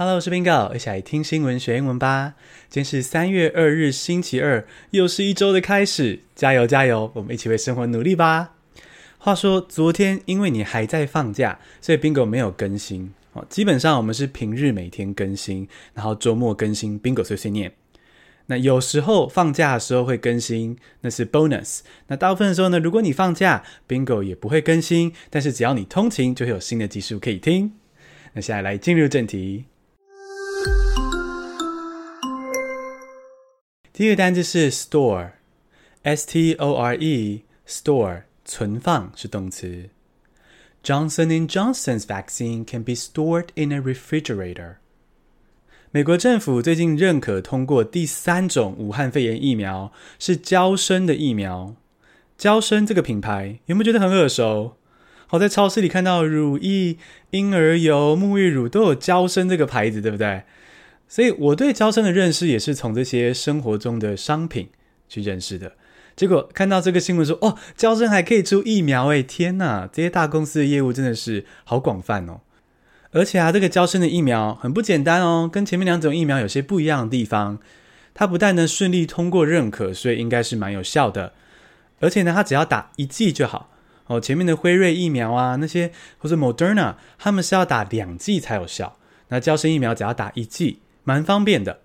Hello，我是 Bingo，一起来听新闻学英文吧。今天是三月二日，星期二，又是一周的开始，加油加油！我们一起为生活努力吧。话说，昨天因为你还在放假，所以 Bingo 没有更新。哦，基本上我们是平日每天更新，然后周末更新 Bingo 碎碎念。那有时候放假的时候会更新，那是 bonus。那大部分的时候呢，如果你放假，Bingo 也不会更新，但是只要你通勤，就会有新的技术可以听。那现在来进入正题。第一个单字是 store，S-T-O-R-E，store，存放是动词。Johnson and Johnson's vaccine can be stored in a refrigerator。美国政府最近认可通过第三种武汉肺炎疫苗，是娇生的疫苗。娇生这个品牌有没有觉得很耳熟？好，在超市里看到乳液、婴儿油、沐浴乳都有娇生这个牌子，对不对？所以我对招生的认识也是从这些生活中的商品去认识的。结果看到这个新闻说，哦，招生还可以出疫苗，诶，天哪！这些大公司的业务真的是好广泛哦。而且啊，这个招生的疫苗很不简单哦，跟前面两种疫苗有些不一样的地方。它不但能顺利通过认可，所以应该是蛮有效的。而且呢，它只要打一剂就好哦。前面的辉瑞疫苗啊，那些或者 Moderna，他们是要打两剂才有效。那娇生疫苗只要打一剂。蛮方便的，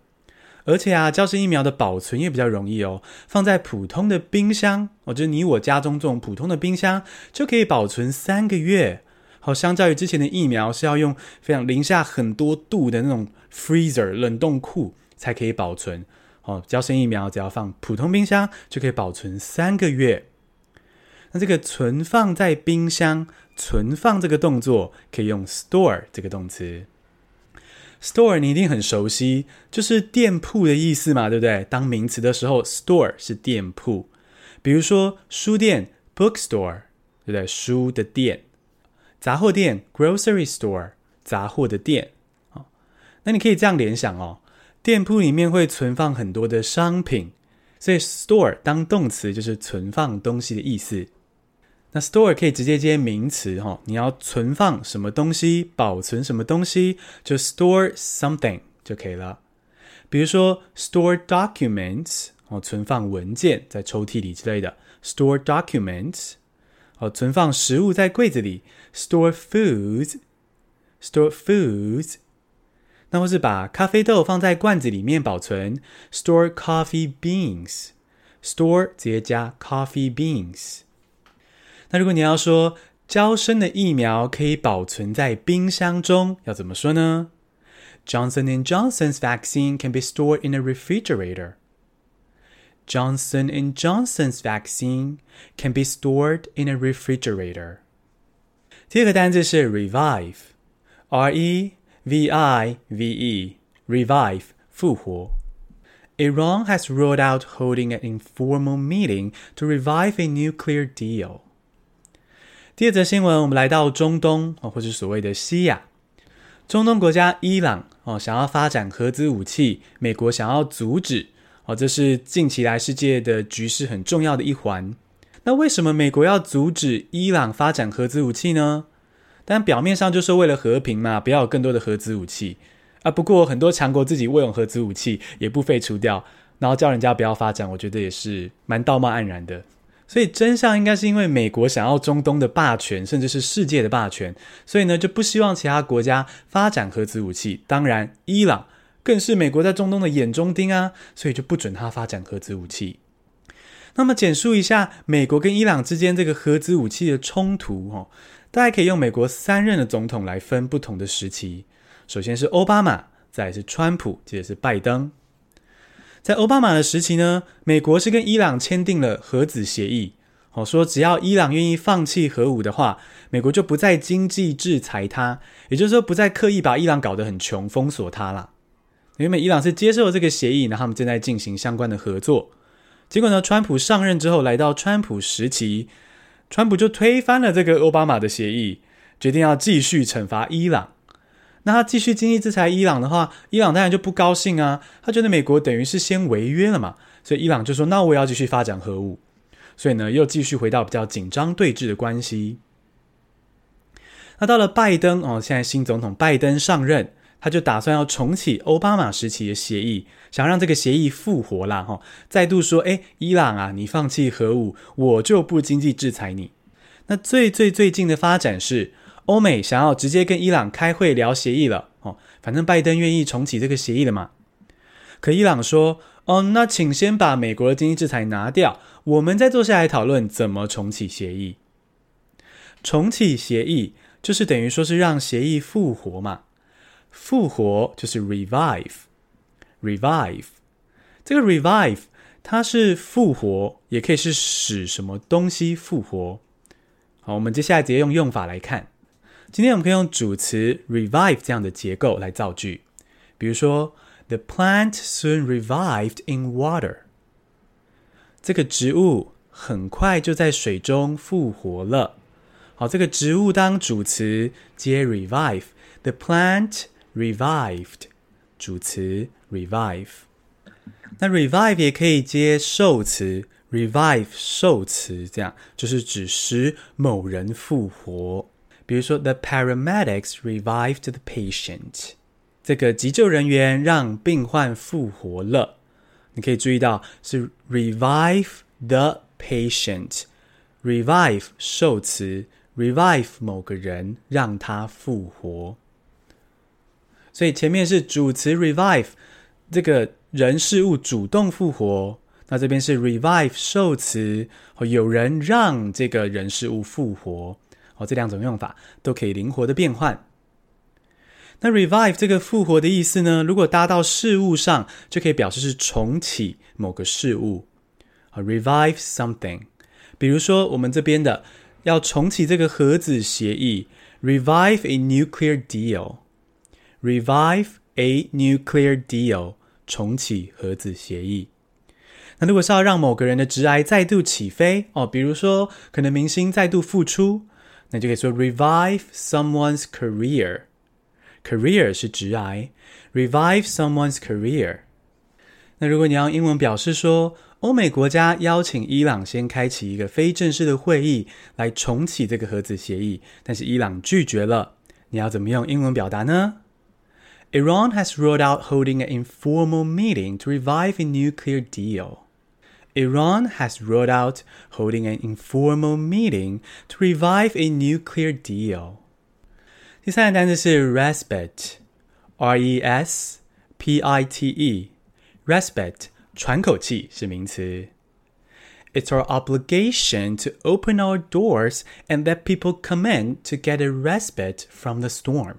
而且啊，娇生疫苗的保存也比较容易哦。放在普通的冰箱，哦，就是你我家中这种普通的冰箱，就可以保存三个月。好，相较于之前的疫苗是要用非常零下很多度的那种 freezer 冷冻库才可以保存。哦，娇生疫苗只要放普通冰箱就可以保存三个月。那这个存放在冰箱，存放这个动作可以用 store 这个动词。Store 你一定很熟悉，就是店铺的意思嘛，对不对？当名词的时候，store 是店铺，比如说书店 （bookstore），对不对？书的店，杂货店 （grocery store），杂货的店。哦，那你可以这样联想哦，店铺里面会存放很多的商品，所以 store 当动词就是存放东西的意思。那 store 可以直接接名词哈，你要存放什么东西，保存什么东西，就 store something 就可以了。比如说 store documents 哦，存放文件在抽屉里之类的，store documents 哦，存放食物在柜子里，store foods，store foods。那或是把咖啡豆放在罐子里面保存，store coffee beans，store 直接加 coffee beans。那如果你要说娇生的疫苗可以保存在冰箱中，要怎么说呢？Johnson and Johnson's vaccine can be stored in a refrigerator. Johnson and Johnson's vaccine can be stored in a refrigerator. 第二个单字是 revive，R-E-V-I-V-E，revive 复活。Iran has ruled out holding an informal meeting to revive a nuclear deal. 第二则新闻，我们来到中东哦，或是所谓的西亚。中东国家伊朗哦，想要发展核子武器，美国想要阻止哦，这是近期来世界的局势很重要的一环。那为什么美国要阻止伊朗发展核子武器呢？但表面上就是为了和平嘛，不要有更多的核子武器啊。不过很多强国自己未有核子武器，也不废除掉，然后叫人家不要发展，我觉得也是蛮道貌岸然的。所以真相应该是因为美国想要中东的霸权，甚至是世界的霸权，所以呢就不希望其他国家发展核子武器。当然，伊朗更是美国在中东的眼中钉啊，所以就不准他发展核子武器。那么简述一下美国跟伊朗之间这个核子武器的冲突哦，大家可以用美国三任的总统来分不同的时期。首先是奥巴马，再是川普，接着是拜登。在奥巴马的时期呢，美国是跟伊朗签订了核子协议，哦，说只要伊朗愿意放弃核武的话，美国就不再经济制裁它，也就是说不再刻意把伊朗搞得很穷，封锁它啦。原本伊朗是接受了这个协议，然后他们正在进行相关的合作。结果呢，川普上任之后，来到川普时期，川普就推翻了这个奥巴马的协议，决定要继续惩罚伊朗。那他继续经济制裁伊朗的话，伊朗当然就不高兴啊。他觉得美国等于是先违约了嘛，所以伊朗就说：“那我也要继续发展核武。”所以呢，又继续回到比较紧张对峙的关系。那到了拜登哦，现在新总统拜登上任，他就打算要重启欧巴马时期的协议，想让这个协议复活啦，哈，再度说，哎，伊朗啊，你放弃核武，我就不经济制裁你。那最最最近的发展是，欧美想要直接跟伊朗开会聊协议了，哦，反正拜登愿意重启这个协议了嘛。可伊朗说，哦，那请先把美国的经济制裁拿掉，我们再坐下来讨论怎么重启协议。重启协议就是等于说是让协议复活嘛，复活就是 revive，revive，这个 revive 它是复活，也可以是使什么东西复活。好，我们接下来直接用用法来看。今天我们可以用主词 revive 这样的结构来造句，比如说，The plant soon revived in water。这个植物很快就在水中复活了。好，这个植物当主词接 revive，the plant revived，主词 revive。那 revive 也可以接受词。revive 受词，这样就是指使某人复活。比如说，the paramedics revived the patient。这个急救人员让病患复活了。你可以注意到是 revive the patient。revive 受词，revive 某个人让他复活。所以前面是主词 revive，这个人事物主动复活。那这边是 revive 受词，有人让这个人事物复活，哦，这两种用法都可以灵活的变换。那 revive 这个复活的意思呢，如果搭到事物上，就可以表示是重启某个事物，啊，revive something。比如说我们这边的要重启这个核子协议，revive a nuclear deal，revive a nuclear deal，重启核子协议。那如果是要让某个人的直癌再度起飞哦，比如说可能明星再度复出，那就可以说 revive someone's career。career 是职涯，revive someone's career。那如果你要英文表示说，欧美国家邀请伊朗先开启一个非正式的会议来重启这个核子协议，但是伊朗拒绝了，你要怎么用英文表达呢？Iran has ruled out holding an informal meeting to revive a nuclear deal. Iran has ruled out holding an informal meeting to revive a nuclear deal. 第三个单词是 respite，R-E-S-P-I-T-E，respite， respite，喘口气是名词。It's our obligation to open our doors and let people come in to get a respite from the storm.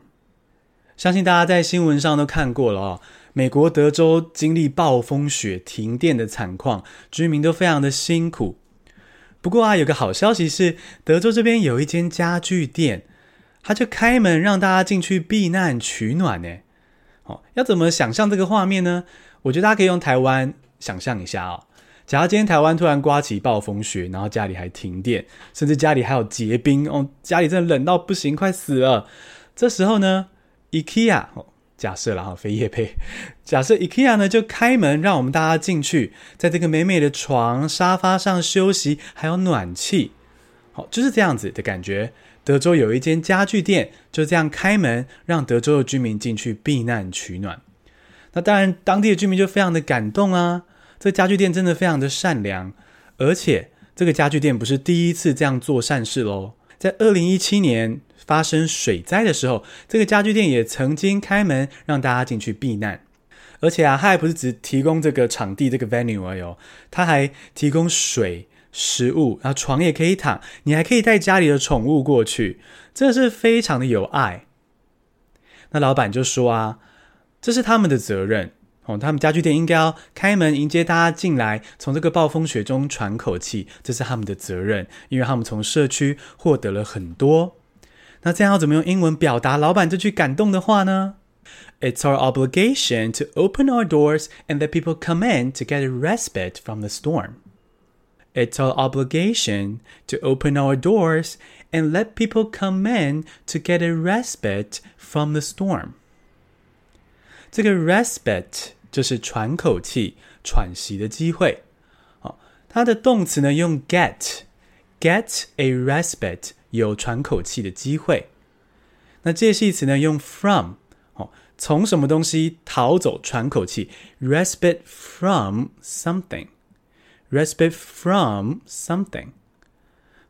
相信大家在新闻上都看过了哦。 美国德州经历暴风雪、停电的惨况，居民都非常的辛苦。不过啊，有个好消息是，德州这边有一间家具店，他就开门让大家进去避难取暖呢。哦，要怎么想象这个画面呢？我觉得大家可以用台湾想象一下哦。假如今天台湾突然刮起暴风雪，然后家里还停电，甚至家里还有结冰哦，家里真的冷到不行，快死了。这时候呢，IKEA。假设了哈，非夜配。假设 IKEA 呢就开门，让我们大家进去，在这个美美的床沙发上休息，还有暖气，好，就是这样子的感觉。德州有一间家具店，就这样开门，让德州的居民进去避难取暖。那当然，当地的居民就非常的感动啊。这家具店真的非常的善良，而且这个家具店不是第一次这样做善事喽。在二零一七年，发生水灾的时候，这个家具店也曾经开门让大家进去避难，而且啊，他还不是只提供这个场地这个 venue 而已哦，他还提供水、食物，然后床也可以躺，你还可以带家里的宠物过去，真的是非常的有爱。那老板就说啊，这是他们的责任。哦，他们家具店应该要开门迎接大家进来，从这个暴风雪中喘口气，这是他们的责任，因为他们从社区获得了很多。那这样要怎么用英文表达老板这句感动的话呢？It's our obligation to open our doors and let people come in to get a respite from the storm. It's our obligation to open our doors and let people come in to get a respite from the storm. 这个 respite 就是喘口气、喘息的机会。好，它的动词呢用 get，get a respite。有喘口气的机会。那介系词呢？用 from 哦，从什么东西逃走、喘口气，respite from something，respite from something。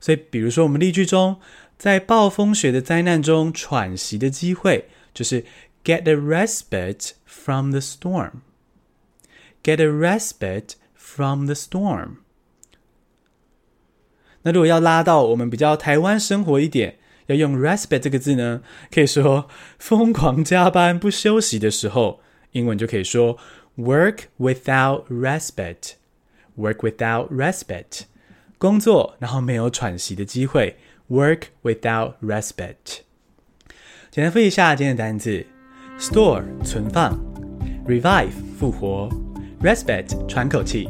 所以，比如说我们例句中，在暴风雪的灾难中喘息的机会，就是 get a respite from the storm storm，get a respite from the storm。那如果要拉到我们比较台湾生活一点，要用 respite 这个字呢，可以说疯狂加班不休息的时候，英文就可以说 work without respite，work without respite，工作然后没有喘息的机会，work without respite。简单复习一下今天的单词：store 存放，revive 复活 Respect，喘口气。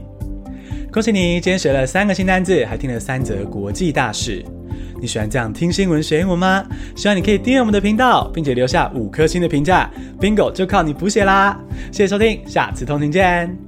恭喜你，今天学了三个新单字，还听了三则国际大事。你喜欢这样听新闻学英文吗？希望你可以订阅我们的频道，并且留下五颗星的评价。Bingo 就靠你补写啦！谢谢收听，下次通勤见。